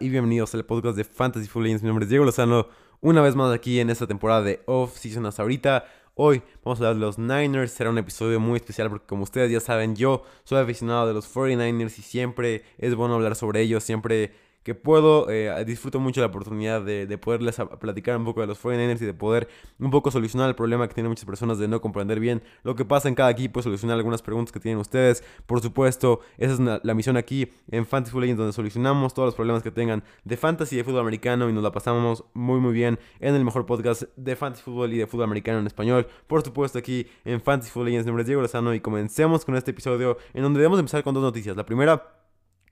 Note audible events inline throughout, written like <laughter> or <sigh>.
Y bienvenidos al podcast de Fantasy Football Legends. Mi nombre es Diego Lozano, una vez más aquí en esta temporada de Off-Season hasta ahorita. Hoy vamos a hablar de los Niners, será un episodio muy especial porque como ustedes ya saben, yo soy aficionado de los 49ers y siempre es bueno hablar sobre ellos, siempre que puedo, eh, disfruto mucho la oportunidad de, poderles platicar un poco de los 49ers y de poder un poco solucionar el problema que tienen muchas personas de no comprender bien lo que pasa en cada equipo, solucionar algunas preguntas que tienen ustedes. Por supuesto, esa es la misión aquí en Fantasy Football Legends, donde solucionamos todos los problemas que tengan de fantasy y de fútbol americano y nos la pasamos muy muy bien en el mejor podcast de fantasy fútbol y de fútbol americano en español. Por supuesto, aquí en Fantasy Football Legends, mi nombre es Diego Lozano y comencemos con este episodio en donde debemos empezar con dos noticias. La primera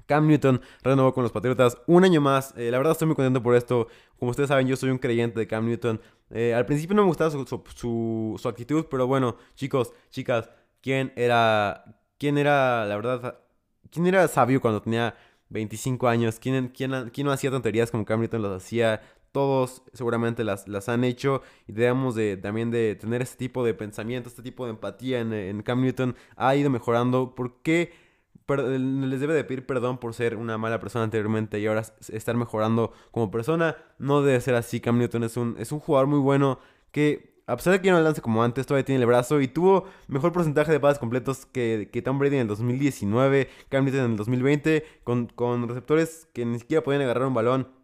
Cam Newton renovó con los Patriotas un año más. Eh, la verdad estoy muy contento por esto. Como ustedes saben, yo soy un creyente de Cam Newton. Eh, al principio no me gustaba su, actitud, pero bueno, chicos, chicas, ¿quién era, quién era, la verdad, quién era sabio cuando tenía 25 años? ¿Quién, quién, quién no hacía tonterías como Cam Newton las hacía? Todos seguramente las, las han hecho y debemos de, también de tener este tipo de pensamiento, este tipo de empatía en Cam Newton. Ha ido mejorando. ¿Por qué? Les debe de pedir perdón por ser una mala persona anteriormente y ahora estar mejorando como persona. No debe ser así. Cam Newton es un, es un jugador muy bueno que, a pesar de que no lance como antes, todavía tiene el brazo y tuvo mejor porcentaje de pases completos que, que Tom Brady en el 2019, Cam Newton en el 2020, con, con receptores que ni siquiera podían agarrar un balón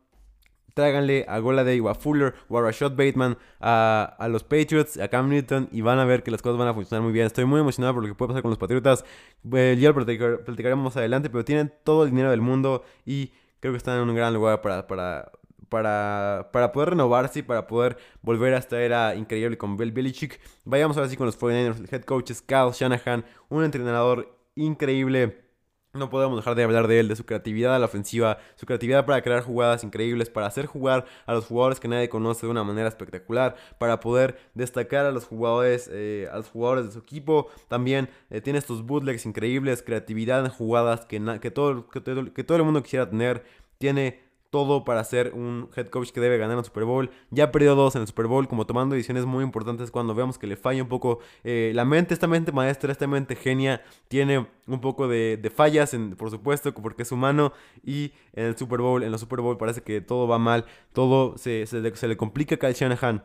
tráiganle a Goladay o a Fuller o a Rashad Bateman a, a, los Patriots, a Cam Newton y van a ver que las cosas van a funcionar muy bien. Estoy muy emocionado por lo que puede pasar con los Patriotas. Eh, ya lo platicaremos más adelante, pero tienen todo el dinero del mundo y creo que están en un gran lugar para, para, para, para poder renovarse y para poder volver a esta era increíble con Bill Belichick. Vayamos ahora sí con los 49ers, el head coach es Kyle Shanahan, un entrenador increíble no podemos dejar de hablar de él, de su creatividad a la ofensiva, su creatividad para crear jugadas increíbles, para hacer jugar a los jugadores que nadie conoce de una manera espectacular, para poder destacar a los jugadores, eh, a los jugadores de su equipo. También eh, tiene estos bootlegs increíbles, creatividad en jugadas que, que, todo, que, que todo el mundo quisiera tener. Tiene todo para ser un head coach que debe ganar un Super Bowl. Ya perdió dos en el Super Bowl, como tomando decisiones muy importantes cuando vemos que le falla un poco eh, la mente. Esta mente maestra, esta mente genia, tiene un poco de, fallas, en, por supuesto, porque es humano. Y en el Super Bowl, en los Super Bowl parece que todo va mal, todo se, se, se le complica a Kyle Shanahan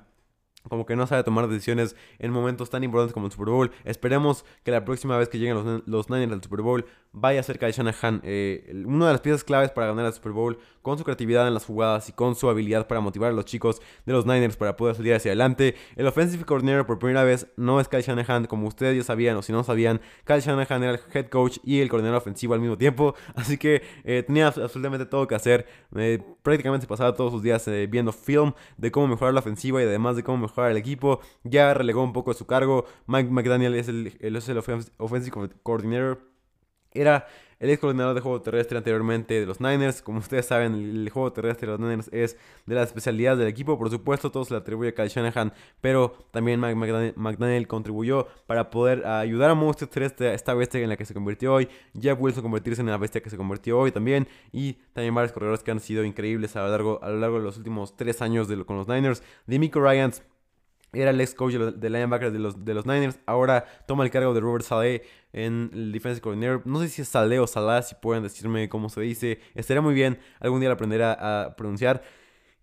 como que no sabe tomar decisiones en momentos tan importantes como el Super Bowl. Esperemos que la próxima vez que lleguen los, los Niners al Super Bowl vaya cerca de Shanahan. Eh, una de las piezas claves para ganar el Super Bowl, con su creatividad en las jugadas y con su habilidad para motivar a los chicos de los Niners para poder salir hacia adelante. El offensive coordinator por primera vez no es Kyle Shanahan, como ustedes ya sabían o si no sabían, Kyle Shanahan era el head coach y el coordinador ofensivo al mismo tiempo, <laughs> así que eh, tenía absolutamente todo que hacer. Eh, prácticamente se pasaba todos sus días viendo film de cómo mejorar la ofensiva y además de cómo mejorar el equipo. Ya relegó un poco su cargo. Mike McDaniel es el, es el offensive coordinator era el ex coordinador de juego terrestre anteriormente de los Niners. Como ustedes saben, el juego terrestre de los Niners es de las especialidades del equipo. Por supuesto, todo se le atribuye a Kyle Shanahan, pero también Mike McDaniel, contribuyó para poder ayudar a Monster ser esta bestia en la que se convirtió hoy. Jeff Wilson convertirse en la bestia que se convirtió hoy también. Y también varios corredores que han sido increíbles a lo largo, a lo largo de los últimos tres años de, con los Niners. Demico Ryans era el ex coach de linebacker de los, de los Niners. Ahora toma el cargo de Robert Saleh en el defensive coordinator. No sé si es Saleh o Salah, si pueden decirme cómo se dice. Estaría muy bien algún día aprender a, pronunciar.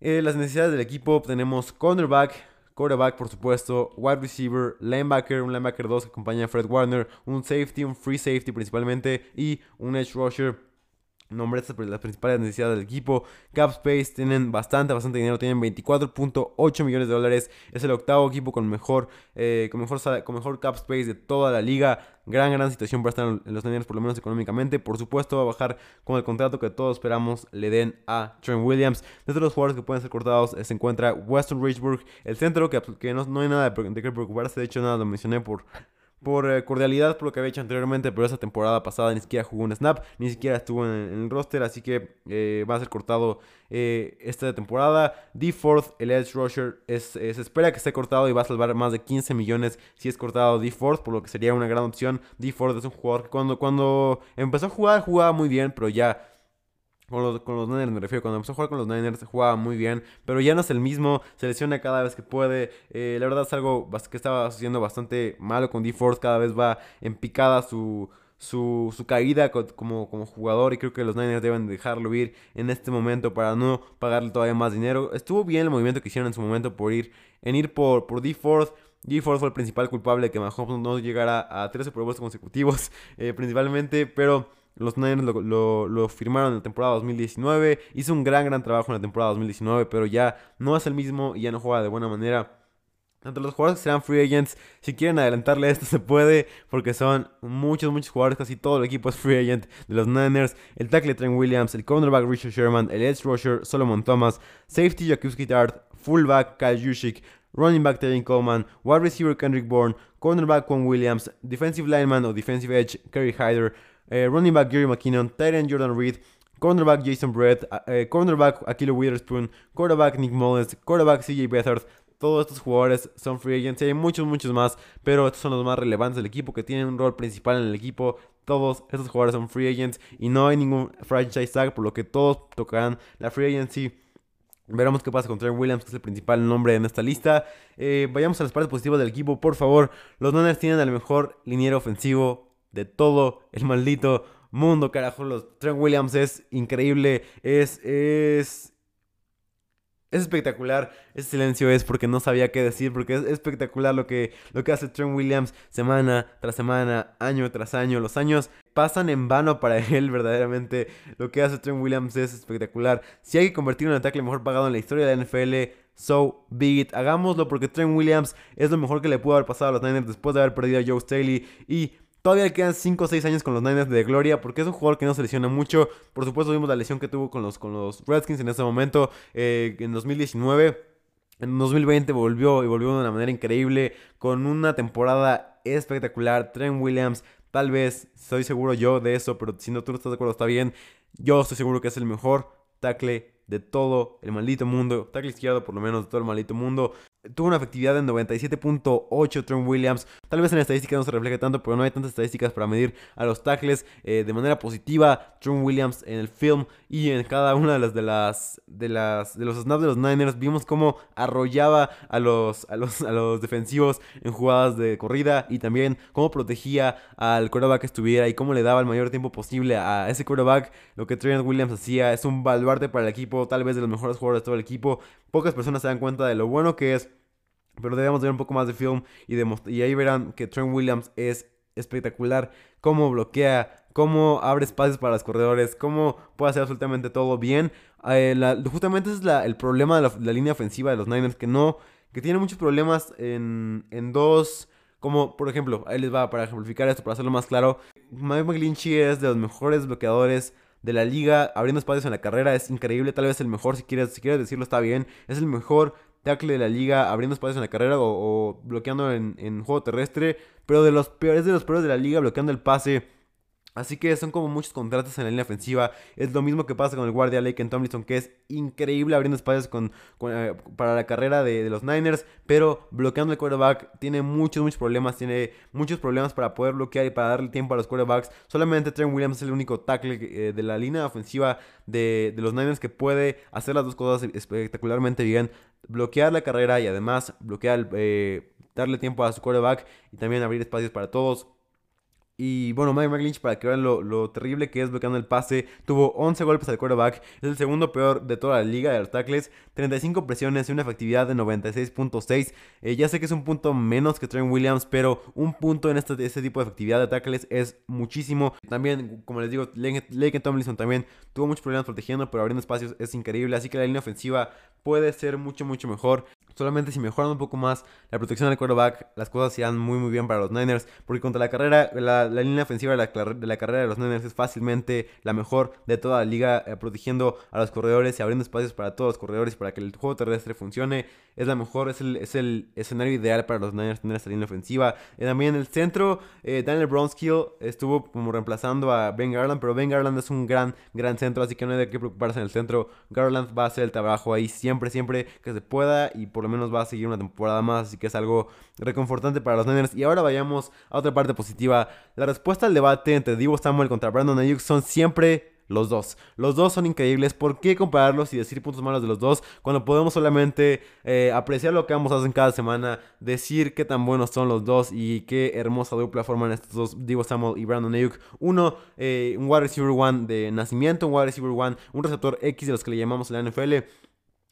Eh, las necesidades del equipo tenemos cornerback, quarterback por supuesto, wide receiver, linebacker, un linebacker 2 que acompaña a Fred Warner, un safety, un free safety principalmente y un edge rusher nombre las principales necesidades del equipo. Cap Space tienen bastante, bastante dinero. Tienen 24.8 millones de dólares. Es el octavo equipo con mejor, eh, con mejor, con mejor Cap Space de toda la liga. Gran, gran situación para estar en los Niners, por lo menos económicamente. Por supuesto, va a bajar con el contrato que todos esperamos le den a Trent Williams. Dentro de los jugadores que pueden ser cortados eh, se encuentra Weston Richburg, el centro, que, que no, no, hay nada de, de que preocuparse. De hecho, nada lo mencioné por por eh, cordialidad, por lo que había hecho anteriormente, pero esa temporada pasada ni siquiera jugó un snap, ni siquiera estuvo en, el roster, así que eh, va a ser cortado eh, esta temporada. D Fourth, el edge rusher, se espera que esté cortado y va a salvar más de 15 millones si es cortado D Fourth, por lo que sería una gran opción. D Fourth es un jugador que cuando, cuando empezó a jugar jugaba muy bien, pero ya con los, con los, Niners me refiero, cuando empezó a jugar con los Niners jugaba muy bien, pero ya no es el mismo, se lesiona cada vez que puede. la verdad es algo que estaba haciendo bastante malo con D-Force, cada vez va en picada su, su, su caída como, como jugador y creo que los Niners deben dejarlo ir en este momento para no pagarle todavía más dinero. Estuvo bien el movimiento que hicieron en su momento por ir, en ir por, por D. Ford. D. Ford fue el principal culpable de que Mahomes no llegara a 13 Super consecutivos, <laughs> eh, principalmente, pero los Niners lo, lo, firmaron en la temporada 2019. Hizo un gran, gran trabajo en la temporada 2019, pero ya no es el mismo y ya no juega de buena manera. Entre los jugadores que serán free agents, si quieren adelantarle esto <laughs> se puede, porque son muchos, muchos jugadores, casi todo el equipo es free agent de los Niners. El tackle Trent Williams, el cornerback Richard Sherman, el edge rusher Solomon Thomas, safety Jakuski Tart, fullback Kyle Juszczyk, running back Terry Coleman, wide receiver Kendrick Bourne, cornerback Quan Williams, defensive lineman o defensive edge Kerry Hyder, eh, running back Gary McKinnon, tight end Jordan Reed, cornerback Jason Brett, eh, cornerback Akilo Witherspoon, quarterback Nick Mullins, quarterback CJ Beathard, todos estos jugadores son free agents y hay muchos, muchos más, pero estos son los más relevantes del equipo que tienen un rol principal en el equipo. Todos estos jugadores son free agents y no hay ningún franchise tag, por lo que todos tocarán la free agency. Veremos qué pasa con Trent Williams, que es el principal nombre en esta lista. Eh, vayamos a las partes positivas del equipo, por favor. Los Niners tienen el mejor liniero ofensivo de todo el maldito mundo, carajo. Los Trent Williams es increíble, es, es, es espectacular. Ese silencio es porque no sabía qué decir, porque es espectacular lo que, lo que hace Trent Williams semana tras semana, año tras año. Los años pasan en vano para <laughs> él, verdaderamente. Lo que hace Trent Williams es espectacular. Si hay que convertir un ataque mejor pagado en la historia de la NFL, so be it. Hagámoslo porque Trent Williams es lo mejor que le pudo haber pasado a los Niners después de haber perdido a Joe Staley y Todavía quedan 5 o 6 años con los Niners de gloria porque es un jugador que no se lesiona mucho. Por supuesto vimos la lesión que tuvo con los, con los Redskins en ese momento eh, en 2019. En 2020 volvió y volvió de una manera increíble con una temporada espectacular. Trent Williams, tal vez, estoy seguro yo de eso, pero si no tú no estás de acuerdo está bien. Yo estoy seguro que es el mejor tackle de todo el maldito mundo, tackle izquierdo por lo menos de todo el maldito mundo tuvo una efectividad de 97.8 Trent Williams. Tal vez en la estadística no se refleje tanto, pero no hay tantas estadísticas para medir a los tackles eh, de manera positiva. Trent Williams en el film y en cada una de las de las de las de los snaps de los Niners vimos cómo arrollaba a los a los a los defensivos en jugadas de corrida y también cómo protegía al quarterback que estuviera y cómo le daba el mayor tiempo posible a ese quarterback. Lo que Trent Williams hacía es un baluarte para el equipo, tal vez de los mejores jugadores de todo el equipo. Pocas personas se dan cuenta de lo bueno que es pero debemos ver un poco más de film y, y ahí verán que Trent Williams es espectacular. Cómo bloquea, cómo abre espacios para los corredores, cómo puede hacer absolutamente todo bien. Eh, justamente ese es el problema de la, línea ofensiva de los Niners, que no, que tiene muchos problemas en, en dos... Como, por ejemplo, ahí les va para ejemplificar esto, para hacerlo más claro. Mike McGlinchey es de los mejores bloqueadores de la liga, abriendo espacios en la carrera, es increíble, tal vez el mejor, si quieres, si quieres decirlo está bien, es el mejor tackle de la liga, abriendo espacios en la carrera o, bloqueando en, en, juego terrestre, pero de los peores de los peores de la liga, bloqueando el pase. Así que son como muchos contratos en la línea ofensiva. Es lo mismo que pasa con el guardia Lake Tomlinson, que es increíble abriendo espacios eh, para la carrera de, los Niners, pero bloqueando el quarterback tiene muchos, muchos problemas. Tiene muchos problemas para poder bloquear y para darle tiempo a los quarterbacks. Solamente Trent Williams es el único tackle eh, de la línea ofensiva de, los Niners que puede hacer las dos cosas espectacularmente bien. Bloquear la carrera y además bloquear, eh, darle tiempo a su quarterback y también abrir espacios para todos. Y bueno, Mike McLinch, para que vean lo, terrible que es bloqueando el pase, tuvo 11 golpes al quarterback, es el segundo peor de toda la liga de los tackles, 35 presiones y una efectividad de 96.6. Eh, ya sé que es un punto menos que Trent Williams, pero un punto en este, este tipo de efectividad de tackles es muchísimo. También, como les digo, Lake Tomlinson también tuvo muchos problemas protegiendo, pero abriendo espacios es increíble, así que la línea ofensiva puede ser mucho, mucho mejor. Solamente si mejoran un poco más la protección del quarterback, las cosas irán muy muy bien para los Niners. Porque contra la carrera, la, línea ofensiva de la, de la, carrera de los Niners es fácilmente la mejor de toda la liga, eh, protegiendo a los corredores y abriendo espacios para todos los corredores para que el juego terrestre funcione. Es la mejor, es el, es el escenario ideal para los Niners tener esta línea ofensiva. Eh, también en el centro, eh, Daniel Bronskill estuvo como reemplazando a Ben Garland, pero Ben Garland es un gran, gran centro, así que no hay de qué preocuparse en el centro. Garland va a hacer el trabajo ahí siempre, siempre que se pueda y por lo menos va a seguir una temporada más, así que es algo reconfortante para los Niners. Y ahora vayamos a otra parte positiva. La respuesta al debate entre Divo Samuel contra Brandon Ayuk son siempre los dos. Los dos son increíbles. ¿Por qué compararlos y decir puntos malos de los dos cuando podemos solamente eh, apreciar lo que ambos hacen cada semana, decir qué tan buenos son los dos y qué hermosa dupla forman estos dos, Divo Samuel y Brandon Ayuk? Uno, eh, un wide receiver one de nacimiento, un wide receiver one, un receptor X de los que le llamamos en la NFL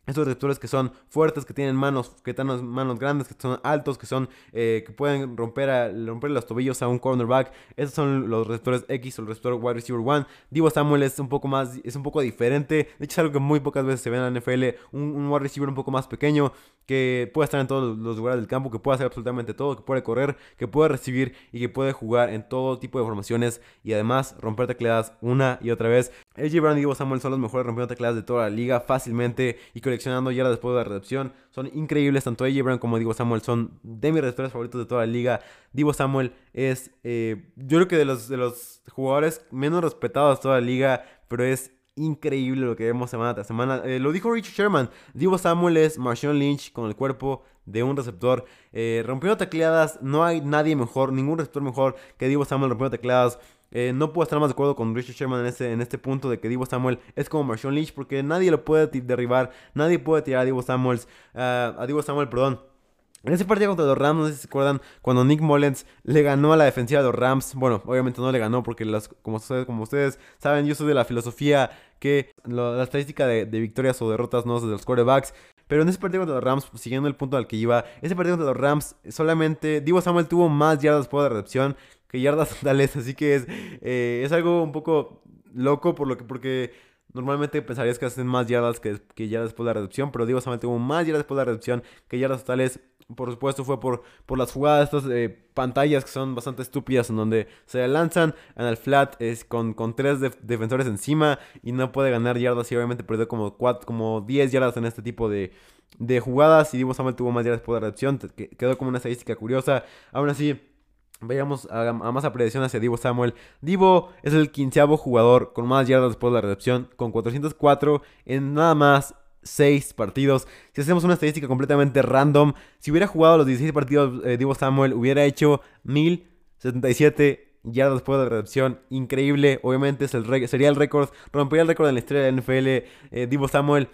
estos receptores que son fuertes, que tienen manos, que tienen manos grandes, que son altos, que son eh, que pueden romper, a, romper los tobillos a un cornerback. Esos son los receptores X o el receptor wide receiver 1. Divo Samuel es un poco más, es un poco diferente. De hecho, es algo que muy pocas veces se ve en la NFL. Un, wide receiver un poco más pequeño, que puede estar en todos los lugares del campo, que puede hacer absolutamente todo, que puede correr, que puede recibir y que puede jugar en todo tipo de formaciones y además romper tecladas una y otra vez. AJ Brown y Divo Samuel son los mejores rompiendo tecladas de toda la liga fácilmente y coleccionando ya después de la recepción. Son increíbles, tanto AJ Brown como Divo Samuel son de mis receptores favoritos de toda la liga. Divo Samuel es, eh, yo creo que de los, de los jugadores menos respetados de toda la liga, pero es increíble lo que vemos semana tras semana. Eh, lo dijo Richard Sherman. Divo Samuel es Marshawn Lynch con el cuerpo de un receptor. Eh, rompiendo tecleadas, no hay nadie mejor, ningún receptor mejor que Divo Samuel rompiendo tecleadas. Eh, no puedo estar más de acuerdo con Richard Sherman en este, en este punto de que Divo Samuel es como Marshawn Lynch porque nadie lo puede derribar, nadie puede tirar a Divo Samuels, a Divo Samuel, perdón. En ese partido contra los Rams, no sé si se acuerdan, cuando Nick Mullens le ganó a la defensiva de los Rams. Bueno, obviamente no le ganó porque las, como, ustedes, como ustedes saben, yo soy de la filosofía que la estadística de, victorias o derrotas no es de los quarterbacks. Pero en ese partido contra los Rams, siguiendo el punto al que iba, ese partido contra los Rams, solamente Divo Samuel tuvo más yardas por recepción que yardas totales. Así que es, eh, es algo un poco loco por lo que, porque Normalmente pensarías que hacen más yardas que, que yardas después de la reducción, pero Divo Samuel tuvo más yardas después de la reducción que yardas totales. Por supuesto fue por, por las jugadas, estas eh, pantallas que son bastante estúpidas en donde se lanzan en el flat es con, con tres defensores encima y no puede ganar yardas y obviamente perdió como, cuatro, como 10 yardas en este tipo de, de jugadas y Divo Samuel tuvo más yardas después de la reducción, quedó como una estadística curiosa. Aún así... Veamos a, más apreciación hacia Divo Samuel. Divo es el quinceavo jugador con más yardas después de la recepción, con 404 en nada más 6 partidos. Si hacemos una estadística completamente random, si hubiera jugado los 16 partidos eh, Divo Samuel, hubiera hecho 1077 yardas después de la recepción. Increíble, obviamente es el sería el récord, rompería el récord en la historia de la NFL. Eh, Divo Samuel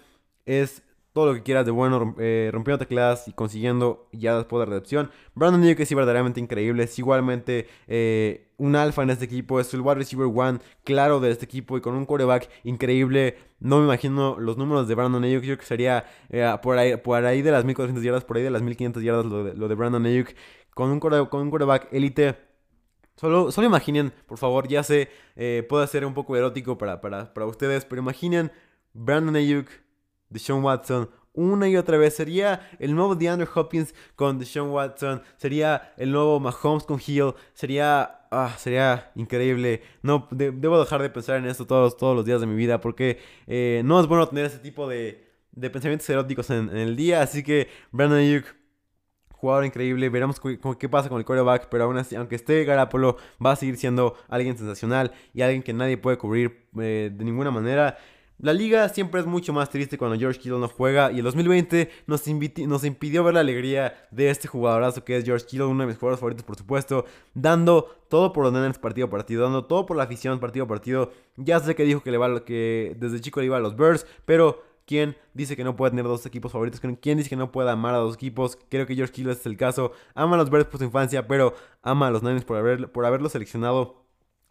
es todo lo que quieras de bueno, eh, rompiendo tecladas y consiguiendo ya después de la recepción. Brandon Ayuk es verdaderamente increíble, es igualmente eh, un alfa en este equipo, es el wide receiver one claro de este equipo y con un quarterback increíble. No me imagino los números de Brandon Ayuk, yo creo que sería eh, por, ahí, por ahí de las 1400 yardas, por ahí de las 1500 yardas lo de, Brandon Ayuk, con un, con un quarterback élite. Solo, solo imaginen, por favor, ya sé, puede ser un poco erótico para, para, para ustedes, pero imaginen Brandon Ayuk Deshaun Watson una y otra vez. Sería el nuevo DeAndre Hopkins con Deshaun Watson. Sería el nuevo Mahomes con Hill. Sería. Ah, sería increíble. No, debo dejar de pensar en esto todos, todos los días de mi vida. Porque eh, no es bueno tener ese tipo de, de pensamientos eróticos en, el día. Así que Brandon Ayuk. Jugador increíble, veremos qué pasa con el quarterback, pero aún así, aunque esté Garapolo, va a seguir siendo alguien sensacional y alguien que nadie puede cubrir eh, de ninguna manera. La liga siempre es mucho más triste cuando George Kittle no juega y el 2020 nos, nos impidió ver la alegría de este jugadorazo que es George Kittle, uno de mis jugadores favoritos por supuesto, dando todo por los nenes partido a partido, dando todo por la afición partido a partido. Ya sé que dijo que le va que desde chico le iba a los Bears, pero ¿Quién dice que no puede tener dos equipos favoritos? ¿Quién dice que no puede amar a dos equipos? Creo que George Kittle es el caso. Ama a los Bears por su infancia, pero ama a los Niners por, haber, por haberlo seleccionado,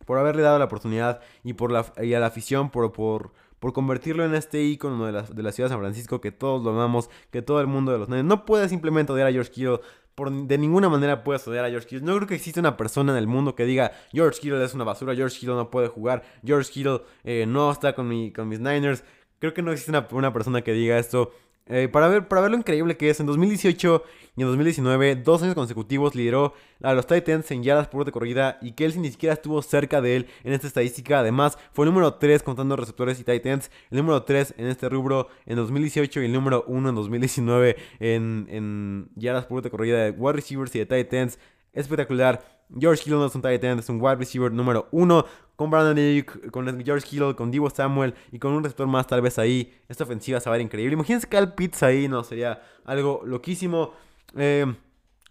por haberle dado la oportunidad y, por la, y a la afición por, por, por convertirlo en este icono de la, de la ciudad de San Francisco, que todos lo amamos, que todo el mundo de los Niners no puede simplemente odiar a George Kittle. Por, de ninguna manera puedes odiar a George Kittle. No creo que exista una persona en el mundo que diga George Kittle es una basura, George Kittle no puede jugar, George Kittle eh, no está con, mi, con mis Niners. Creo que no existe una, una persona que diga esto. Eh, para, ver, para ver lo increíble que es, en 2018 y en 2019, dos años consecutivos lideró a los Titans en yardas por de corrida y Kelsey ni siquiera estuvo cerca de él en esta estadística. Además, fue el número 3 contando receptores y Titans, el número 3 en este rubro en 2018 y el número 1 en 2019 en, en yardas por de corrida de wide receivers y de Titans. Espectacular. George Kittle no es un tight end, es un wide receiver número uno. Con Brandon Ayuk, con George Kittle, con Divo Samuel y con un receptor más tal vez ahí. Esta ofensiva se va a ver increíble. Imagínense Cal Pitts ahí, no, sería algo loquísimo. Eh,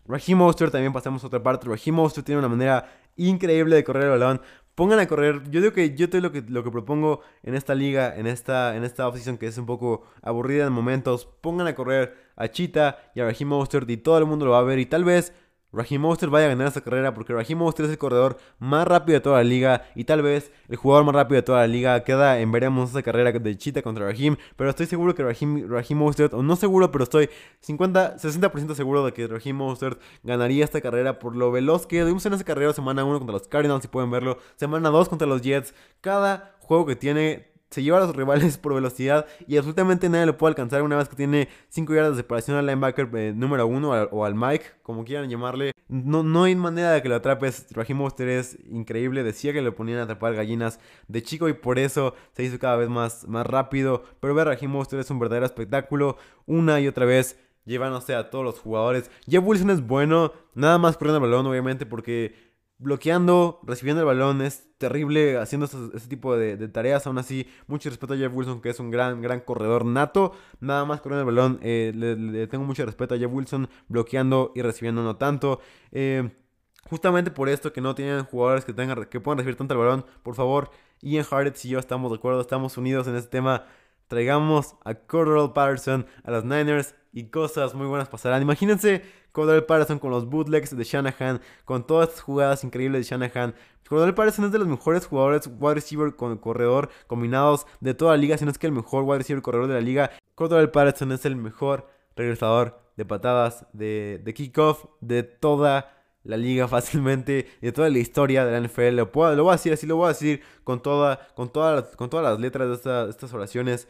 Raheem Monster también pasamos a otra parte. Raheem Monster tiene una manera increíble de correr el balón. pongan a correr. Yo digo que yo estoy lo que, lo que propongo en esta liga, en esta, en esta que es un poco aburrida en momentos. Pongan a correr a Cheetah y a Raheem Mostert y todo el mundo lo va a ver. Y tal vez Raheem Mostert vaya a ganar esta carrera porque Raheem Mostert es el corredor más rápido de toda la liga y tal vez el jugador más rápido de toda la liga. Queda en veremos esa carrera de Cheetah contra Raheem, pero estoy seguro que Raheem, Raheem o no seguro, pero estoy 50, 60% seguro de que Raheem Mostert ganaría esta carrera por lo veloz que vimos en esa carrera semana 1 contra los Cardinals, si pueden verlo, semana 2 contra los Jets. Cada juego que tiene se lleva a los rivales por velocidad y absolutamente nadie lo puede alcanzar una vez que tiene 5 yardas de separación al linebacker eh, número 1 o al Mike, como quieran llamarle. No, no hay manera de que lo atrapes. Raheem es increíble. Decía que le ponían a atrapar gallinas de chico y por eso se hizo cada vez más, más rápido. Pero ver Raheem Monster es un verdadero espectáculo. Una y otra vez llevándose a todos los jugadores. Jeff Wilson es bueno, nada más corriendo el balón, obviamente, porque bloqueando, recibiendo el balón, es terrible haciendo este, tipo de, tareas. Aún así, mucho respeto a Jeff Wilson, que es un gran, gran corredor nato. Nada más corriendo el balón, eh, le, tengo mucho respeto a Jeff Wilson, bloqueando y recibiendo no tanto. Eh, justamente por esto que no tienen jugadores que, tengan, que puedan recibir tanto el balón, por favor, Ian Hardett y yo estamos de acuerdo, estamos unidos en este tema. Traigamos a Cordell Patterson a los Niners y cosas muy buenas pasarán. Imagínense Cordell Patterson con los bootlegs de Shanahan, con todas estas jugadas increíbles de Shanahan. Cordell Patterson es de los mejores jugadores wide receiver con corredor combinados de toda la liga, si no es que el mejor wide receiver corredor de la liga. Cordell Patterson es el mejor regresador de patadas de, de kickoff de toda la liga <laughs> fácilmente de toda la historia de la NFL. Lo, puedo, lo voy a decir así, lo voy a decir con, toda, con, todas con todas las letras de estas oraciones.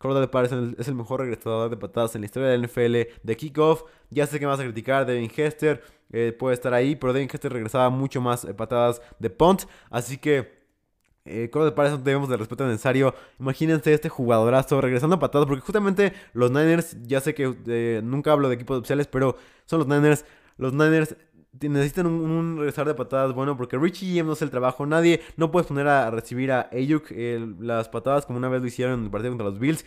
Cordell Patterson es el mejor regresador de patadas en la historia de la NFL de kickoff. Ya sé que me vas a criticar, Devin Hester eh, puede estar ahí, pero Devin Hester regresaba mucho más eh, patadas de punt. Así que eh, Cordell Patterson debemos de respeto necesario. Imagínense este jugadorazo regresando a patadas, porque justamente los Niners, ya sé que eh, nunca hablo de equipos oficiales, pero son los Niners. Los Niners necesitan un, regresar de patadas bueno porque Richie James no hace el trabajo. Nadie, no puedes poner a recibir a Ayuk las patadas como una vez lo hicieron en el partido contra los Bills.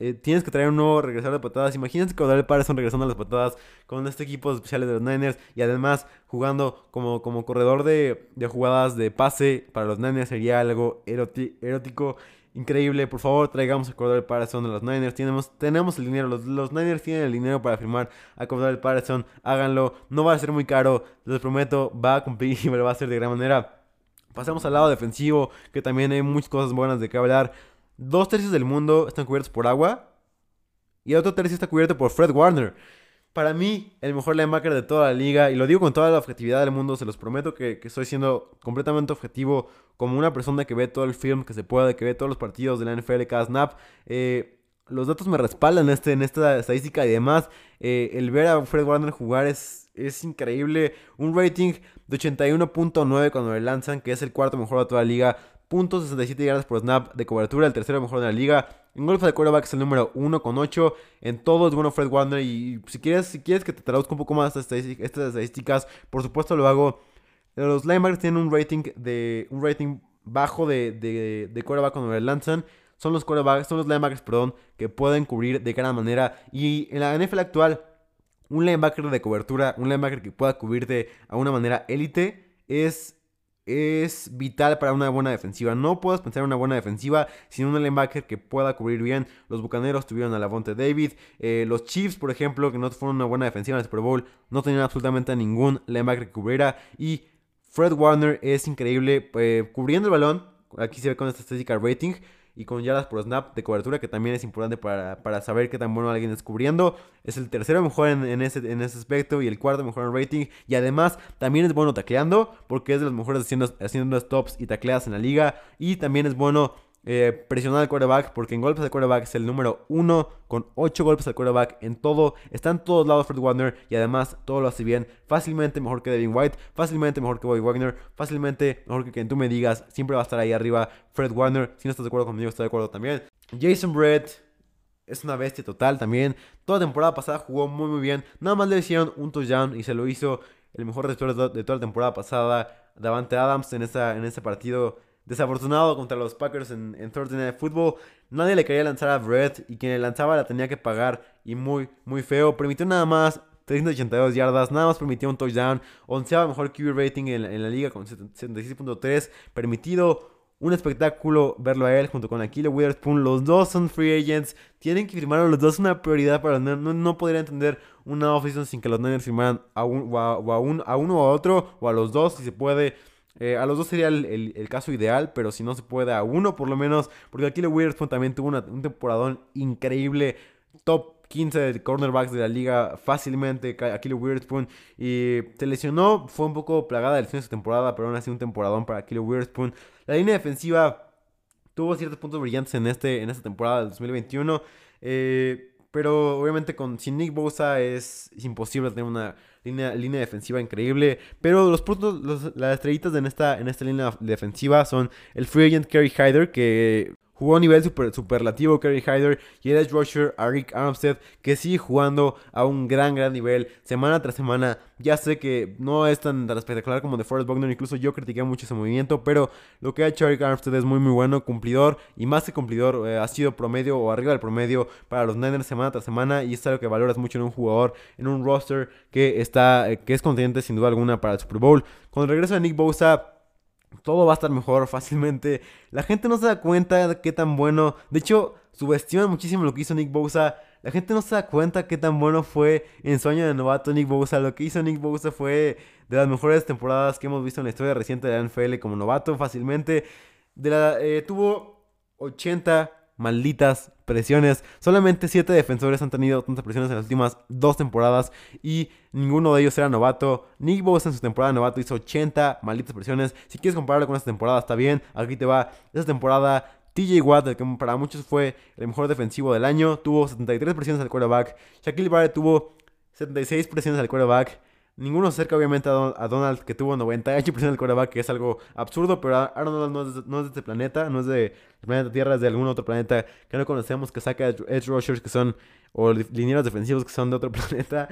Eh, tienes que traer un nuevo regresar de patadas. Imagínate que Odell Patterson regresando a las patadas con este equipo especial de los Niners y además jugando como, como corredor de, de jugadas de pase para los Niners sería algo erótico increíble. Por favor, traigamos a Cordell Patterson de los Niners. Tenemos, tenemos el dinero. Los, los, Niners tienen el dinero para firmar a Cordell Patterson. Háganlo. No va a ser muy caro. Les prometo, va a cumplir <laughs> y lo va a hacer de gran manera. Pasamos al lado defensivo, que también hay muchas cosas buenas de qué hablar. Dos tercios del mundo están cubiertos por agua. Y el otro tercio está cubierto por Fred Warner. Para mí, el mejor linebacker de toda la liga, y lo digo con toda la objetividad del mundo, se los prometo que, estoy siendo completamente objetivo, como una persona que ve todo el film que se puede, que ve todos los partidos de la NFL cada snap. Eh, los datos me respaldan este, en esta estadística y demás. Eh, el ver a Fred Warner jugar es, es increíble. Un rating de 81.9 cuando le lanzan, que es el cuarto mejor de toda la liga. .67 yardas por snap de cobertura, el tercero mejor de la liga. En golf de quarterback es el número 1 con 8. En todo es bueno Fred Warner. Y si quieres, si quieres que te traduzca un poco más estas estadísticas, por supuesto lo hago. Los linebackers tienen un rating de un rating bajo de, de, de quarterback cuando le lanzan. Son los quarterbacks, son los linebackers, perdón, que pueden cubrir de gran manera. Y en la NFL actual, un linebacker de cobertura, un linebacker que pueda cubrirte a una manera élite, es es vital para una buena defensiva. No puedes pensar en una buena defensiva sin un linebacker que pueda cubrir bien. Los Bucaneros tuvieron a Lavonte David. Eh, los Chiefs, por ejemplo, que no fueron una buena defensiva en el Super Bowl, no tenían absolutamente ningún linebacker que cubriera. Y Fred Warner es increíble eh, cubriendo el balón. Aquí se ve con esta estadística rating y con yardas por snap de cobertura, que también es importante para, saber qué tan bueno alguien es cubriendo. Es el tercero mejor en, ese, en ese aspecto y el cuarto mejor en rating. Y además también es bueno tacleando, porque es de los mejores haciendo, haciendo stops y tacleadas en la liga. Y también es bueno eh, presionar al quarterback, porque en golpes de quarterback es el número uno, con 8 golpes al quarterback en todo. Está en todos lados Fred Warner y además todo lo hace bien. Fácilmente mejor que Devin White, fácilmente mejor que Bobby Wagner, fácilmente mejor que quien tú me digas. Siempre va a estar ahí arriba Fred Warner. Si no estás de acuerdo conmigo, estoy de acuerdo también. Jason Brett es una bestia total también. Toda temporada pasada jugó muy muy bien. Nada más le hicieron un touchdown y se lo hizo el mejor receptor de toda la temporada pasada. Davante Adams en, esa, en ese partido desafortunado contra los Packers en, en Thursday Night Football. Nadie le quería lanzar a Brett y quien le lanzaba la tenía que pagar y muy, muy feo. Permitió nada más 382 yardas, nada más permitió un touchdown, onceava mejor QB rating en, la liga con 76.3 permitido. Un espectáculo verlo a él junto con Aquile Witherspoon. Los dos son free agents. Tienen que firmar los dos. una prioridad para los No, no podría entender una offseason sin que los Niners firmaran a, un, a, un, a uno o a otro. O a los dos, si se puede. Eh, a los dos sería el, caso ideal, pero si no se puede a uno por lo menos, porque Aquile Witherspoon también tuvo un temporadón increíble, top 15 de cornerbacks de la liga fácilmente, Aquile Witherspoon, y se lesionó, fue un poco plagada el fin de su temporada, pero aún así un temporadón para Aquile Witherspoon. La línea defensiva tuvo ciertos puntos brillantes en, este, en esta temporada del 2021. Eh, pero obviamente con sin Nick Bosa es, imposible tener una línea, línea defensiva increíble. Pero los puntos, las estrellitas en esta, en esta línea defensiva son el free agent Kerry Hyder, que Jugó a nivel super, superlativo Kerry Hyder y el edge rusher a Armstead que sigue jugando a un gran, gran nivel semana tras semana. Ya sé que no es tan, espectacular como de Forrest Buckner, incluso yo critiqué mucho ese movimiento, pero lo que ha hecho Rick Armstead es muy, muy bueno, cumplidor y más que cumplidor, eh, ha sido promedio o arriba del promedio para los Niners semana tras semana y es algo que valoras mucho en un jugador, en un roster que, está, eh, que es contendiente sin duda alguna para el Super Bowl. Con el regreso de Nick Bosa todo va a estar mejor <laughs> fácilmente. La gente no se da cuenta de qué tan bueno. De hecho, subestiman muchísimo lo que hizo Nick Bosa. La gente no se da cuenta qué tan bueno fue en sueño de novato Nick Bosa. Lo que hizo Nick Bosa fue de las mejores temporadas que hemos visto en la historia reciente de la NFL como novato fácilmente. De la, eh, tuvo 80 malditas presiones. Solamente 7 defensores han tenido tantas presiones en las últimas dos temporadas y ninguno de ellos era novato. Nick Bosa en su temporada de novato hizo 80 malditas presiones. Si quieres compararlo con esta temporada, está bien. Aquí te va. Esta temporada TJ Watt, que para muchos fue el mejor defensivo del año, tuvo 73 presiones al quarterback. Shaquille Barrett tuvo 76 presiones al quarterback. Ninguno se acerca obviamente a, Donald, que tuvo 98% del quarterback, que es algo absurdo, pero Aaron Donald no es, de, este planeta, no es de planeta Tierra, es de algún otro planeta que no conocemos, que saca edge rushers que son, o linieros defensivos que son de otro <laughs> planeta.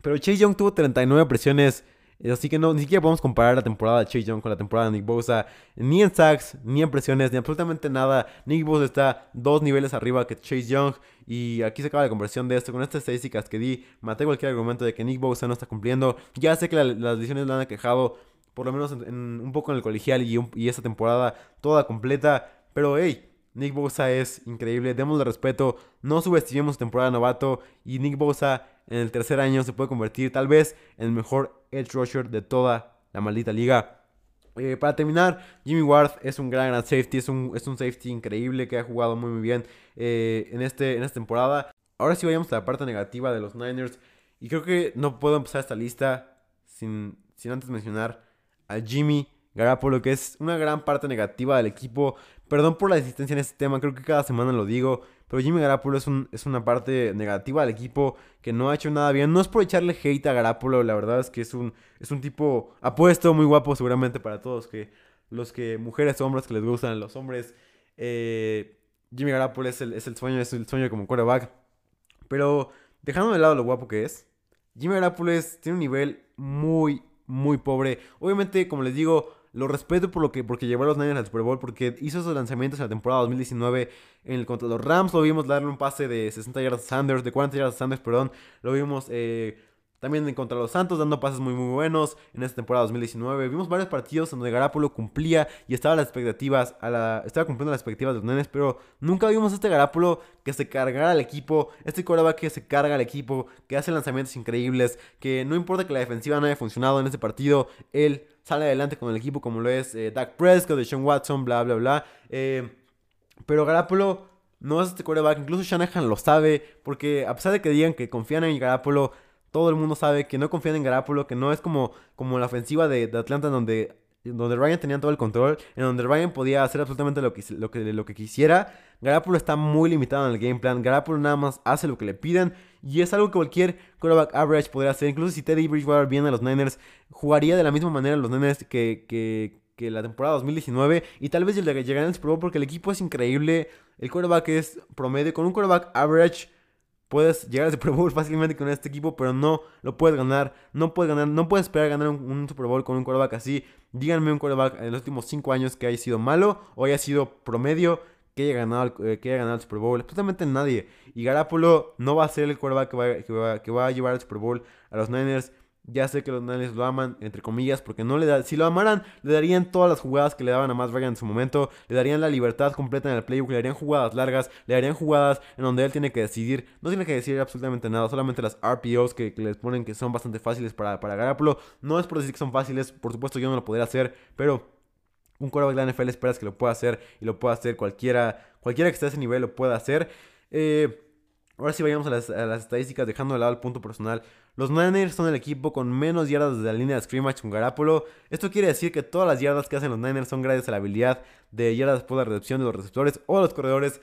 Pero Chase Young tuvo 39 presiones Así que no, ni siquiera podemos comparar la temporada de Chase Young con la temporada de Nick Bosa. Ni en sacks, ni en presiones, ni absolutamente nada. Nick Bosa está dos niveles arriba que Chase Young. Y aquí se acaba la conversión de esto. Con estas estadísticas que di, maté cualquier argumento de que Nick Bosa no está cumpliendo. Ya sé que las decisiones lo han quejado, por lo menos un poco en el colegial y, y esta temporada toda completa. Pero hey, Nick Bosa es increíble, démosle respeto, no subestimemos temporada novato y Nick Bosa en el tercer año se puede convertir tal vez en el mejor edge rusher de toda la maldita liga. Eh, para terminar, Jimmy Ward es un gran, safety, es un, es un safety increíble que ha jugado muy, muy bien eh, en, este, en esta temporada. Ahora sí vayamos a la parte negativa de los Niners. Y creo que no puedo empezar esta lista sin, sin antes mencionar a Jimmy Garapolo, que es una gran parte negativa del equipo. Perdón por la existencia en este tema, creo que cada semana lo digo. Pero Jimmy Garapolo es, un, es una parte negativa del equipo que no ha hecho nada bien. No es por echarle hate a Garapolo, la verdad es que es un, es un tipo apuesto, muy guapo seguramente para todos. que Los que, mujeres, hombres que les gustan los hombres. Eh, Jimmy Garapolo es el, es el sueño, es el sueño como quarterback. Pero dejando de lado lo guapo que es, Jimmy Garapolo tiene un nivel muy, muy pobre. Obviamente, como les digo, lo respeto por lo que porque llevó a los Niners al Super Bowl, porque hizo esos lanzamientos en la temporada 2019 en el contra los Rams. Lo vimos darle un pase de 60 yardas a Sanders, de 40 yardas a Sanders, perdón. Lo vimos eh, también en contra los Santos dando pases muy muy buenos en esta temporada 2019. Vimos varios partidos donde Garapolo cumplía y estaba las expectativas, a estaba cumpliendo las expectativas de los nenes, pero nunca vimos este Garapolo que se cargara al equipo, este coreback que se carga al equipo, que hace lanzamientos increíbles, que no importa que la defensiva no haya funcionado en este partido, él sale adelante con el equipo como lo es eh, Dak Prescott, Sean Watson, bla, bla, bla. Eh, pero Garapolo no es este coreback, incluso Shanahan lo sabe, porque a pesar de que digan que confían en Garapolo, todo el mundo sabe que no confían en Garapolo, que no es como, como la ofensiva de, Atlanta donde, donde Ryan tenía todo el control, en donde Ryan podía hacer absolutamente lo que, lo que, lo que quisiera. Garapolo está muy limitado en el game plan, Garapolo nada más hace lo que le piden y es algo que cualquier quarterback average podría hacer. Incluso si Teddy Bridgewater viene a los Niners, jugaría de la misma manera a los Niners que, que, la temporada 2019. Y tal vez llegaría al Bowl porque el equipo es increíble. El quarterback es promedio. Con un quarterback average puedes llegar al Super Bowl <laughs> fácilmente con este equipo, pero no lo puedes ganar. No puedes ganar, no puedes esperar ganar un, Super Bowl con un quarterback así. Díganme un quarterback en los últimos 5 años que haya sido malo o haya sido promedio que haya ganado, eh, que haya ganado el Super Bowl. Absolutamente nadie. Y Garapolo no va a ser el quarterback que va, que va, que va a llevar el Super Bowl a los Niners. Ya sé que los Niners lo aman, entre comillas, porque no le da, si lo amaran, le darían todas las jugadas que le daban a Matt Ryan en su momento, le darían la libertad completa en el playbook, le darían jugadas largas, le darían jugadas en donde él tiene que decidir, no tiene que decidir absolutamente nada, solamente las RPOs que, les ponen que son bastante fáciles para, para Garapolo. No es por decir que son fáciles, por supuesto yo no lo podría hacer, pero un quarterback de la NFL esperas que lo pueda hacer y lo pueda hacer cualquiera, cualquiera que esté a ese nivel lo pueda hacer. Eh, Ahora sí vayamos a las, estadísticas, dejando de lado el punto personal. Los Niners son el equipo con menos yardas desde la línea de scrimmage con Garapolo. Esto quiere decir que todas las yardas que hacen los Niners son gracias a la habilidad de yardas por la recepción de los receptores o los corredores.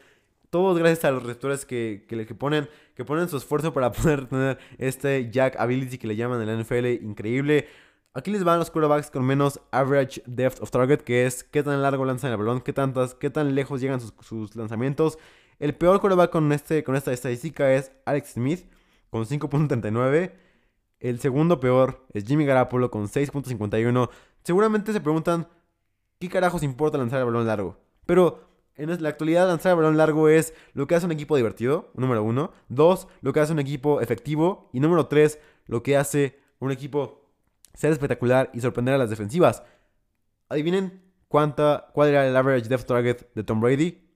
Todos gracias a los receptores que, que, ponen, que ponen su esfuerzo para <laughs> poder tener este jack ability que le llaman en la NFL increíble. Aquí les van los quarterbacks con menos average depth of target, que es qué tan largo lanzan el balón, qué, tantas, qué tan lejos llegan sus, sus lanzamientos. El peor quarterback con, este, con esta estadística es Alex Smith con 5.39. El segundo peor es Jimmy Garapolo con 6.51. Seguramente se preguntan, ¿qué carajos importa lanzar el balón largo? Pero en la actualidad lanzar el balón largo es lo que hace un equipo divertido, número uno. Dos, lo que hace un equipo efectivo. Y número tres, lo que hace un equipo ser espectacular y sorprender a las defensivas. Adivinen cuánta, cuál era el average depth target de Tom Brady.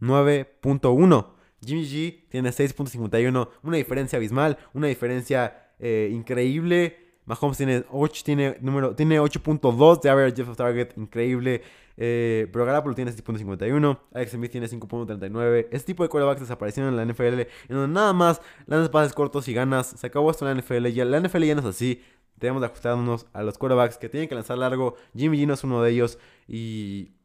9.1. Jimmy G tiene 6.51, una diferencia abismal, una diferencia eh, increíble. Mahomes tiene 8, tiene, número, tiene 8.2 de average of target, increíble. Eh, pero Garoppolo tiene 6.51, Alex Smith tiene 5.39. Este tipo de quarterbacks desaparecieron en la NFL, en donde nada más lanzas pases cortos y ganas. Se acabó esto en la NFL, ya la NFL ya no es así. Tenemos que ajustarnos a los quarterbacks que tienen que lanzar largo. Jimmy G no es uno de ellos y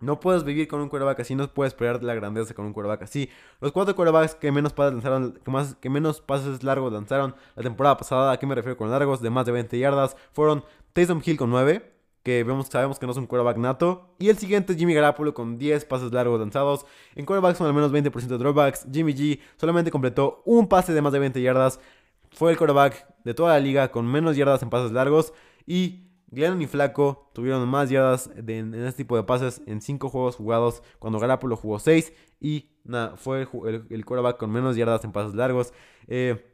no puedes vivir con un quarterback así, no puedes esperar la grandeza con un quarterback así. Los cuatro quarterbacks que menos pases lanzaron, que, menos pases largos lanzaron la temporada pasada, ¿a qué me refiero con largos? De más de 20 yardas, fueron Taysom Hill con 9, que vemos, sabemos que no es un quarterback nato. Y el siguiente Jimmy Garapolo con 10 pases largos lanzados. En quarterbacks son al menos 20% de dropbacks. Jimmy G solamente completó un pase de más de 20 yardas. Fue el quarterback de toda la liga con menos yardas en pases largos. Y Glennon y Flaco tuvieron más yardas en este tipo de pases en 5 juegos jugados, cuando Garapolo jugó 6 y nada, fue el, el, quarterback con menos yardas en pases largos. Eh,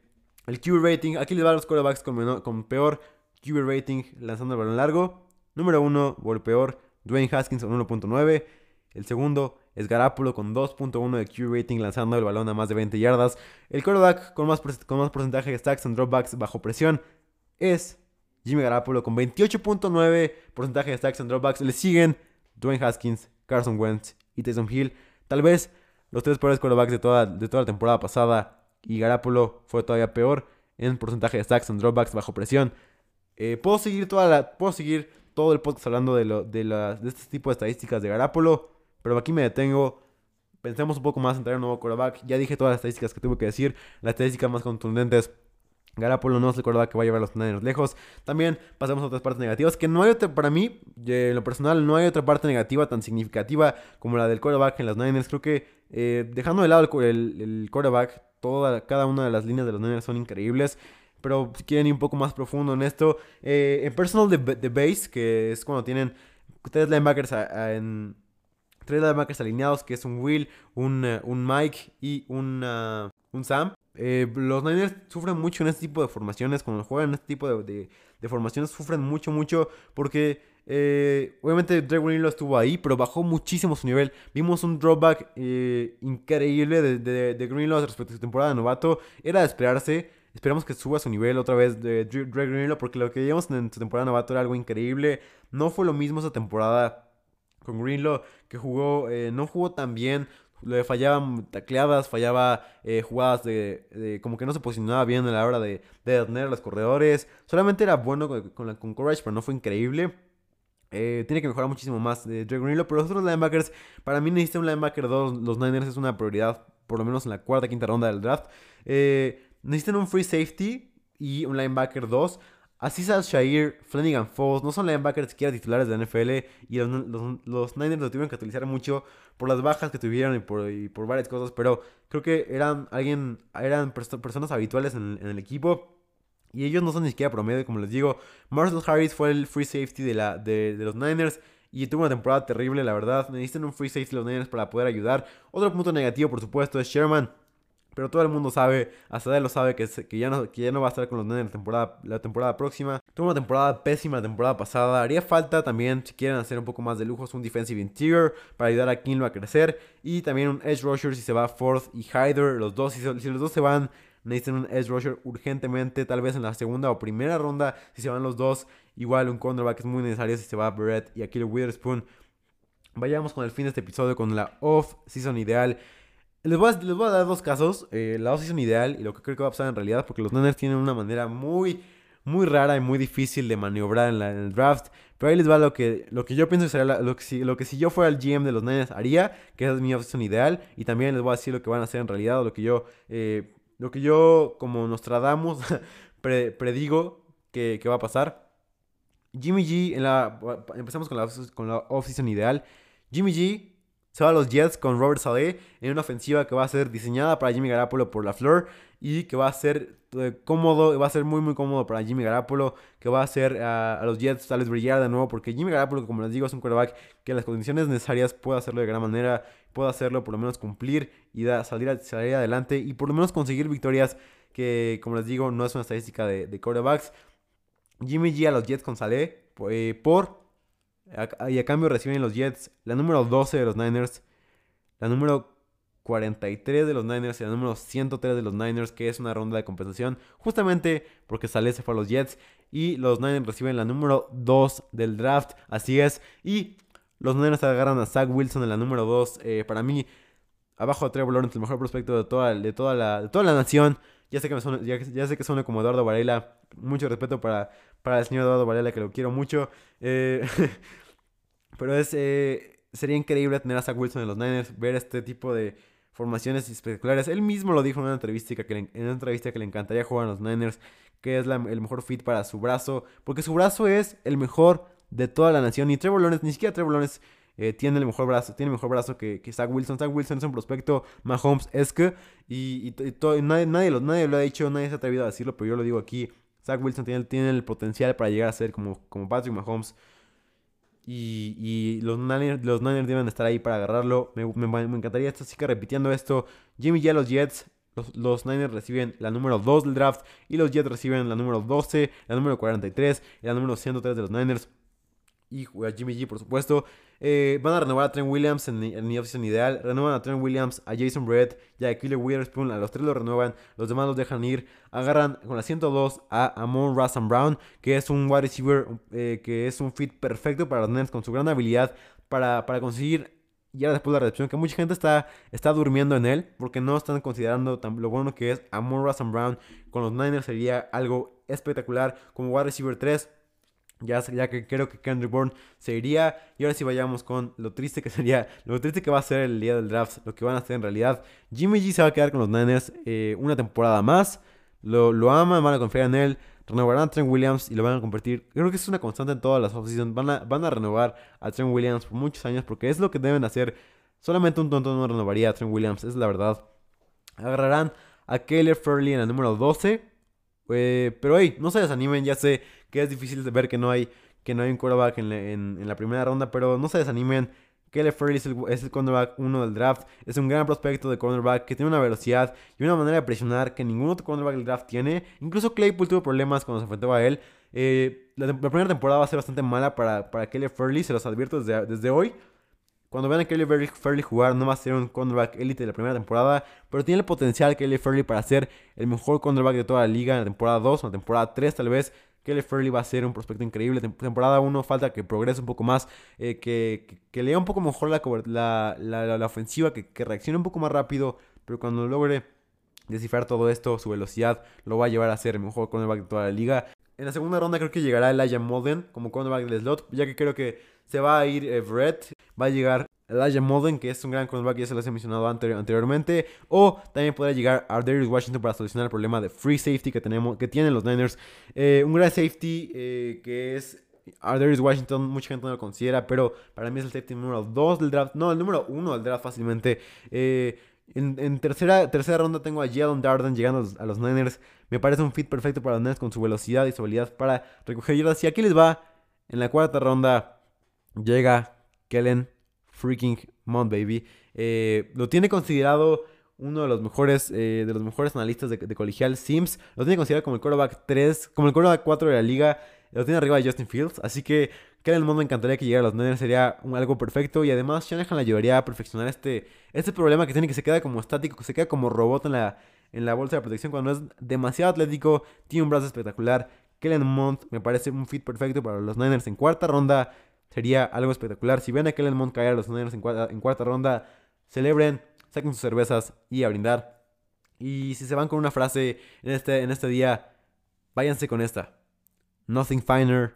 el QB rating, aquí les va a los quarterbacks con, peor QB rating lanzando el balón largo. Número 1, el peor, Dwayne Haskins con 1.9. El segundo es Garapolo con 2.1 de QB rating lanzando el balón a más de 20 yardas. El quarterback con más, con más porcentaje de stacks and dropbacks bajo presión es Jimmy Garapolo con 28.9% de stacks en dropbacks. Le siguen Dwayne Haskins, Carson Wentz y Tyson Hill. Tal vez los tres peores quarterbacks de toda, de toda la temporada pasada. Y Garapolo fue todavía peor en porcentaje de stacks en dropbacks bajo presión. Eh, puedo seguir toda puedo seguir todo el podcast hablando de, de, de este tipo de estadísticas de Garapolo. Pero aquí me detengo. Pensemos un poco más en traer un nuevo quarterback. Ya dije todas las estadísticas que tuve que decir. Las estadísticas más contundentes Garapolo no se acuerda que va a llevar a los Niners lejos. También pasamos a otras partes negativas. Que no hay otra, para mí, en lo personal, no hay otra parte negativa tan significativa como la del quarterback en los Niners. Creo que eh, dejando de lado el, el, quarterback, toda, cada una de las líneas de los Niners son increíbles. Pero si quieren ir un poco más profundo en esto, eh, en personal de, base, que es cuando tienen tres linebackers tres linebackers alineados, que es un Will, un, eh, Mike y un, un Sam. Eh, los Niners sufren mucho en este tipo de formaciones. Cuando juegan en este tipo de, formaciones, sufren mucho, mucho. Porque eh, obviamente Drake Greenlaw estuvo ahí, pero bajó muchísimo su nivel. Vimos un dropback eh, increíble de, de, respecto a su temporada de novato. Era de esperarse. Esperamos que suba su nivel otra vez de Drake Greenlaw, porque lo que vimos en su temporada de novato era algo increíble. No fue lo mismo esa temporada con Greenlaw, que jugó, no jugó tan bien. Le fallaban tacleadas, fallaba eh, jugadas de, como que no se posicionaba bien a la hora de, de detener a los corredores. Solamente era bueno con, con, Courage, pero no fue increíble. Eh, tiene que mejorar muchísimo más de Drake Greenlow. Pero los otros linebackers, para mí necesita un linebacker 2. Los Niners es una prioridad, por lo menos en la cuarta, quinta ronda del draft. Eh, necesitan un free safety y un linebacker 2. Así Shair, Flanagan Falls no son linebackers siquiera titulares de la NFL y los, Niners lo tuvieron que utilizar mucho por las bajas que tuvieron y por, varias cosas, pero creo que eran alguien eran personas habituales en, el equipo y ellos no son ni siquiera promedio, como les digo. Marcel Harris fue el free safety de, la, de, los Niners y tuvo una temporada terrible, la verdad. Necesitan un free safety los Niners para poder ayudar. Otro punto negativo, por supuesto, es Sherman. Pero todo el mundo sabe, hasta él lo sabe, que, que, ya, no, que ya no va a estar con los Niners la temporada, la temporada próxima. Tuvo una temporada pésima la temporada pasada. Haría falta también, si quieren hacer un poco más de lujos, un defensive interior para ayudar a Kinlo a crecer. Y también un edge rusher si se va Fourth y Hyder. Los dos, si, los dos se van, necesitan un edge rusher urgentemente, tal vez en la segunda o primera ronda, si se van los dos. Igual un cornerback es muy necesario si se va Brett y Akil Witherspoon. Vayamos con el fin de este episodio con la off-season ideal. Les voy, a, les voy a dar dos casos, eh, la off-season ideal y lo que creo que va a pasar en realidad, porque los Niners tienen una manera muy, muy rara y muy difícil de maniobrar en, el draft. Pero ahí les va lo que, lo que yo pienso que sería lo, que si, lo que si yo fuera el GM de los Niners haría, que esa es mi off-season ideal. Y también les voy a decir lo que van a hacer en realidad, o lo que yo, eh, lo que yo como nos tratamos, <laughs> predigo que, que, va a pasar. Jimmy G, en la, empezamos la, con la off-season ideal. Jimmy G se va a los Jets con Robert Saleh en una ofensiva que va a ser diseñada para Jimmy Garapolo por la flor y que va a ser eh, cómodo, va a ser muy muy cómodo para Jimmy Garapolo, que va a hacer a los Jets tal vez brillar de nuevo, porque Jimmy Garapolo, como les digo, es un quarterback que en las condiciones necesarias puede hacerlo de gran manera, puede hacerlo por lo menos cumplir y salir, salir adelante y por lo menos conseguir victorias que, como les digo, no es una estadística de, de quarterbacks. Jimmy G a los Jets con Saleh eh, por y a cambio reciben los Jets la número 12 de los Niners, la número 43 de los Niners y la número 103 de los Niners, que es una ronda de compensación, justamente porque Saleh se fue a los Jets y los Niners reciben la número 2 del draft, así es, y los Niners agarran a Zach Wilson en la número 2, eh, para mí, abajo de Trevor Lawrence, el mejor prospecto de toda, de toda, la, de toda la nación, ya sé que, me ya, sé que suena como Eduardo Varela, mucho respeto para, para el señor Eduardo Varela, que lo quiero mucho. Eh, <laughs> pero es, eh, sería increíble tener a Zach Wilson en los Niners, ver este tipo de formaciones espectaculares. Él mismo lo dijo en una entrevista que le, en una entrevista que le encantaría jugar en los Niners, que es el mejor fit para su brazo, porque su brazo es el mejor de toda la nación. Y Trevor ni siquiera Trevor Lawrence eh, tiene el mejor brazo, tiene mejor brazo que, que Zach Wilson. Zach Wilson es un prospecto Mahomes esque y, y, nadie, nadie, lo, nadie lo ha dicho, nadie se ha atrevido a decirlo, pero yo lo digo aquí. Zach Wilson tiene, el potencial para llegar a ser como, como Patrick Mahomes. Y, y, los, Niners, los Niners deben estar ahí para agarrarlo. Me, me, encantaría estar así que repitiendo esto. Jimmy ya los Jets. Los, los, Niners reciben la número 2 del draft. Y los Jets reciben la número 12, la número 43 y la número 103 de los Niners y a Jimmy G, por supuesto. Eh, van a renovar a Trent Williams en, en mi opción ideal. Renuevan a Trent Williams, a Jason Brett y a Killer Witherspoon. A los tres lo renuevan. Los demás los dejan ir. Agarran con la 102 a Amon Russell Brown, que es un wide receiver eh, que es un fit perfecto para los Nets con su gran habilidad para, para conseguir ya después de la recepción, que mucha gente está, está durmiendo en él, porque no están considerando lo bueno que es Amon Russell Brown con los Niners sería algo espectacular como wide receiver 3 ya, ya que creo que Kendrick Bourne se iría. Y ahora sí vayamos con lo triste que <laughs> sería, lo triste que va a ser el día del draft, lo que van a hacer en realidad. Jimmy G se va a quedar con los Niners eh, una temporada más. Lo, lo aman, van a confiar en él. Renovarán a Trent Williams y lo van a convertir. Creo que es una constante en todas las offseasons. Van a, van a renovar a Trent Williams por muchos años porque es lo que deben hacer. Solamente un tonto no renovaría a Trent Williams, es la verdad. Agarrarán a Keller Furley en el número 12. Eh, pero hey, no se desanimen, ya sé que es difícil de ver que no hay, que no hay un quarterback en, en, la primera ronda, pero no se desanimen. Kelly Furley es el, es el cornerback uno del draft. Es un gran prospecto de cornerback que tiene una velocidad y una manera de presionar que ningún otro cornerback del draft tiene. Incluso Claypool tuvo problemas cuando se enfrentaba a él. Eh, la, primera temporada va a ser bastante mala para, para Kelly Furley, se los advierto desde, desde hoy. Cuando vean a Kelly Fairley jugar, no va a ser un cornerback élite de la primera temporada, pero tiene el potencial Kelly Fairley para ser el mejor cornerback de toda la liga en la temporada 2 o en la temporada 3 tal vez. Kelly Fairley va a ser un prospecto increíble. Temporada 1 falta que progrese un poco más, eh, que, que, lea un poco mejor la, la, la, ofensiva, que, que reaccione un poco más rápido, pero cuando logre descifrar todo esto, su velocidad lo va a llevar a ser el mejor cornerback de toda la liga. En la segunda ronda creo que llegará Elijah Molden como cornerback del slot, ya que creo que se va a ir Everett, va a llegar Elijah Molden, que es un gran cornerback, ya se los he mencionado anteriormente. O también podrá llegar Ardarius Washington para solucionar el problema de free safety que, tenemos, que tienen los Niners. Eh, un gran safety eh, que es Ardarius Washington, mucha gente no lo considera, pero para mí es el safety número 2 del draft. No, el número 1 del draft fácilmente. Eh, en, tercera, tercera ronda tengo a Jalen Darden llegando a los, a los, Niners. Me parece un fit perfecto para los Niners con su velocidad y su habilidad para recoger yardas. Y aquí les va en la cuarta ronda llega Kellen freaking Mond, baby. Eh, lo tiene considerado uno de los mejores, eh, de los mejores analistas de, colegial Sims. Lo tiene considerado como el quarterback 3, como el quarterback 4 de la liga. Lo tiene arriba de Justin Fields. Así que Kellen Mond me encantaría que llegara a los Niners. Sería algo perfecto. Y además Shanahan le ayudaría a perfeccionar este, este problema que tiene que se queda como estático, que se queda como robot en la, en la bolsa de protección cuando es demasiado atlético. Tiene un brazo espectacular. Kellen Mond me parece un fit perfecto para los Niners en cuarta ronda. Sería algo espectacular. Si ven a Kellen Mond caer a los Niners en cuarta, ronda, celebren, saquen sus cervezas y a brindar. Y si se van con una frase en este, en este día, váyanse con esta. Nothing finer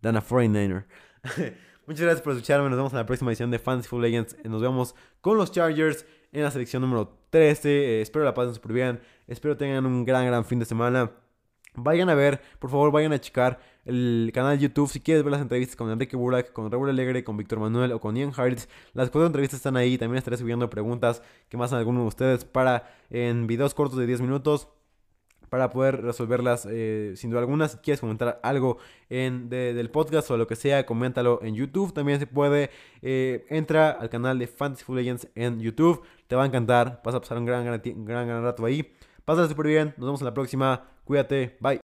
than a 49er. <laughs> Muchas gracias por escucharme. Nos vemos en la próxima edición de Fantasy Legends. Nos vemos con los Chargers en la selección número 13. Eh, espero la pasen súper bien. Espero tengan un gran, gran fin de semana. Vayan a ver, por favor, vayan a checar el canal de YouTube. Si quieres ver las entrevistas con Enrique Burak, con Raúl Alegre, con Víctor Manuel o con Ian Harris, las cuatro entrevistas están ahí. También estaré subiendo preguntas que más alguno de ustedes para en videos cortos de 10 minutos para poder resolverlas eh, sin duda alguna. Si quieres comentar algo en, del podcast o lo que sea, coméntalo en YouTube. También se puede. Eh, entra al canal de Fantasy Football Legends en YouTube. Te va a encantar. Vas a pasar un gran, gran, gran, gran rato ahí. Pásala súper bien. Nos vemos en la próxima. Cuídate. Bye.